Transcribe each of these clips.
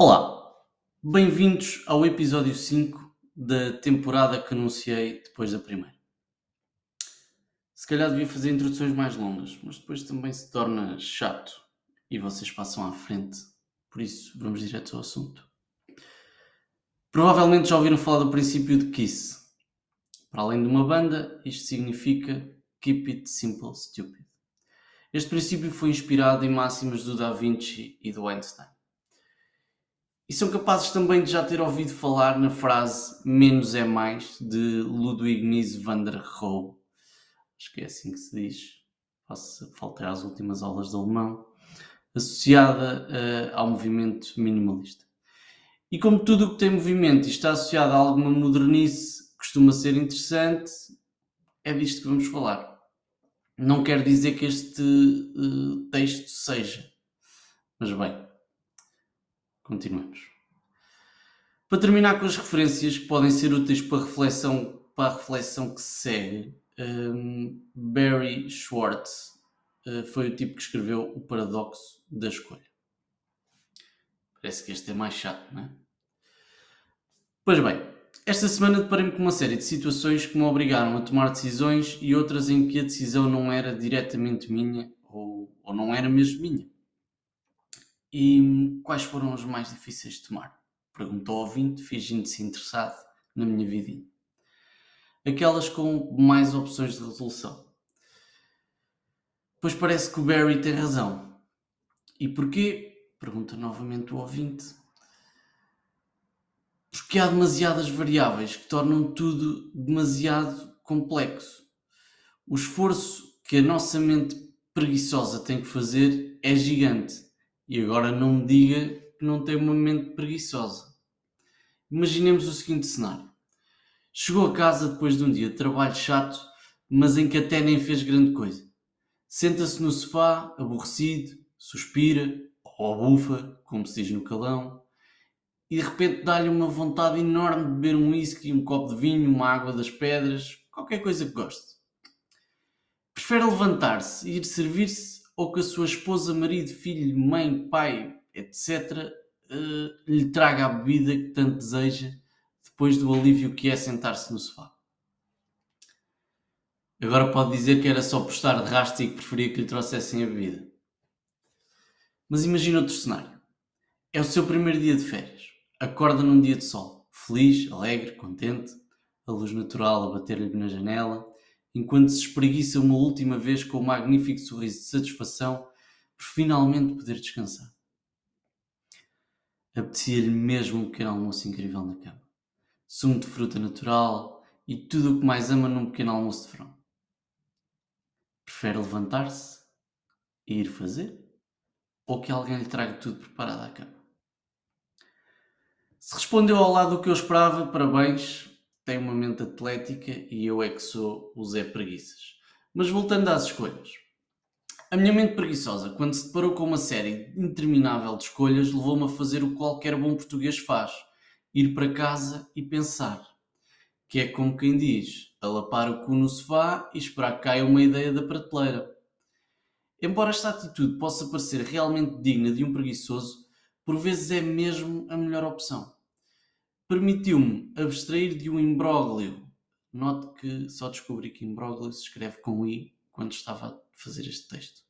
Olá, bem-vindos ao episódio 5 da temporada que anunciei depois da primeira. Se calhar devia fazer introduções mais longas, mas depois também se torna chato e vocês passam à frente, por isso vamos direto ao assunto. Provavelmente já ouviram falar do princípio de KISS. Para além de uma banda, isto significa Keep It Simple Stupid. Este princípio foi inspirado em máximas do Da Vinci e do Einstein. E são capazes também de já ter ouvido falar na frase menos é mais de Ludwig Mies van der Rohe. Acho que é assim que se diz. Faltar às últimas aulas de alemão. Associada uh, ao movimento minimalista. E como tudo o que tem movimento e está associado a alguma modernice costuma ser interessante, é disto que vamos falar. Não quer dizer que este uh, texto seja. Mas bem, continuemos. Para terminar com as referências que podem ser úteis para a reflexão, para a reflexão que se segue, um, Barry Schwartz uh, foi o tipo que escreveu O Paradoxo da Escolha. Parece que este é mais chato, não é? Pois bem, esta semana deparei-me com uma série de situações que me obrigaram a tomar decisões e outras em que a decisão não era diretamente minha ou, ou não era mesmo minha. E quais foram as mais difíceis de tomar? Perguntou ao ouvinte, fingindo-se interessado na minha vidinha. Aquelas com mais opções de resolução. Pois parece que o Barry tem razão. E porquê? Pergunta novamente o ouvinte. Porque há demasiadas variáveis que tornam tudo demasiado complexo. O esforço que a nossa mente preguiçosa tem que fazer é gigante. E agora não me diga que não tem uma mente preguiçosa. Imaginemos o seguinte cenário. Chegou a casa depois de um dia de trabalho chato, mas em que até nem fez grande coisa. Senta-se no sofá, aborrecido, suspira, ou bufa, como se diz no calão, e de repente dá-lhe uma vontade enorme de beber um whisky, um copo de vinho, uma água das pedras, qualquer coisa que goste. Prefere levantar-se e ir servir-se ou que a sua esposa, marido, filho, mãe, pai, etc., uh, lhe traga a bebida que tanto deseja depois do alívio que é sentar-se no sofá. Agora pode dizer que era só por estar de rastro e que preferia que lhe trouxessem a bebida. Mas imagina outro cenário. É o seu primeiro dia de férias. Acorda num dia de sol, feliz, alegre, contente, a luz natural a bater-lhe na janela, enquanto se espreguiça uma última vez com um magnífico sorriso de satisfação por finalmente poder descansar. Apetecia-lhe mesmo um pequeno almoço incrível na cama. Sumo de fruta natural e tudo o que mais ama num pequeno almoço de verão. Prefere levantar-se e ir fazer? Ou que alguém lhe traga tudo preparado à cama? Se respondeu ao lado do que eu esperava, parabéns, tem uma mente atlética e eu é que sou o Zé Preguiças. Mas voltando às escolhas. A minha mente preguiçosa, quando se deparou com uma série interminável de escolhas, levou-me a fazer o que qualquer bom português faz: ir para casa e pensar. Que é como quem diz, alapar o cu no sofá e esperar que caia uma ideia da prateleira. Embora esta atitude possa parecer realmente digna de um preguiçoso, por vezes é mesmo a melhor opção. Permitiu-me abstrair de um imbróglio. Note que só descobri que imbróglio se escreve com I quando estava a fazer este texto.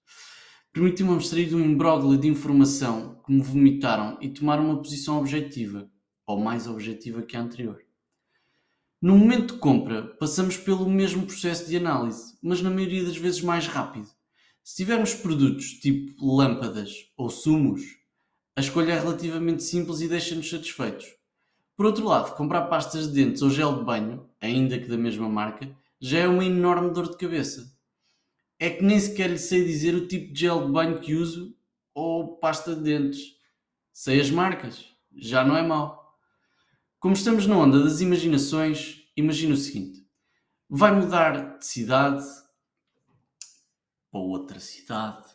Permitiu-me abstrair de um imbróglio de informação que me vomitaram e tomar uma posição objetiva, ou mais objetiva que a anterior. No momento de compra, passamos pelo mesmo processo de análise, mas na maioria das vezes mais rápido. Se tivermos produtos tipo lâmpadas ou sumos, a escolha é relativamente simples e deixa-nos satisfeitos. Por outro lado, comprar pastas de dentes ou gel de banho, ainda que da mesma marca, já é uma enorme dor de cabeça é que nem sequer lhe sei dizer o tipo de gel de banho que uso ou pasta de dentes. Sei as marcas, já não é mau. Como estamos na onda das imaginações, imagina o seguinte: vai mudar de cidade para outra cidade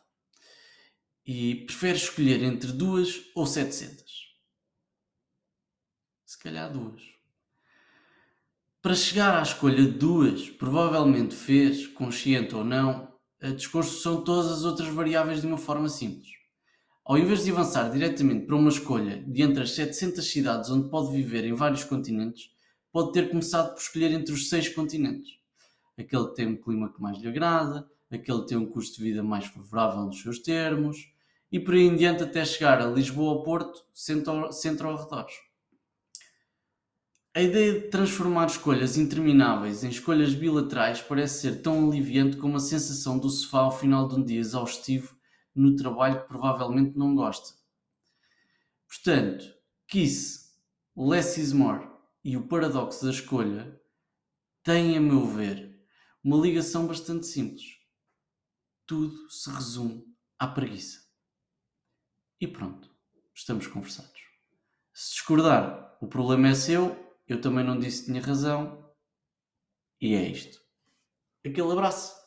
e prefere escolher entre duas ou 700. Calhar duas. Para chegar à escolha de duas, provavelmente fez, consciente ou não, a desconstrução de todas as outras variáveis de uma forma simples. Ao invés de avançar diretamente para uma escolha de entre as 700 cidades onde pode viver em vários continentes, pode ter começado por escolher entre os seis continentes. Aquele que tem um clima que mais lhe agrada, aquele que tem um custo de vida mais favorável nos seus termos, e por aí em diante até chegar a Lisboa ou Porto, centro, centro ao redor. A ideia de transformar escolhas intermináveis em escolhas bilaterais parece ser tão aliviante como a sensação do sofá ao final de um dia exaustivo no trabalho que provavelmente não gosta. Portanto, Kiss, Less is More e o paradoxo da escolha têm, a meu ver, uma ligação bastante simples. Tudo se resume à preguiça. E pronto, estamos conversados. Se discordar, o problema é seu, eu também não disse que tinha razão, e é isto. Aquele abraço.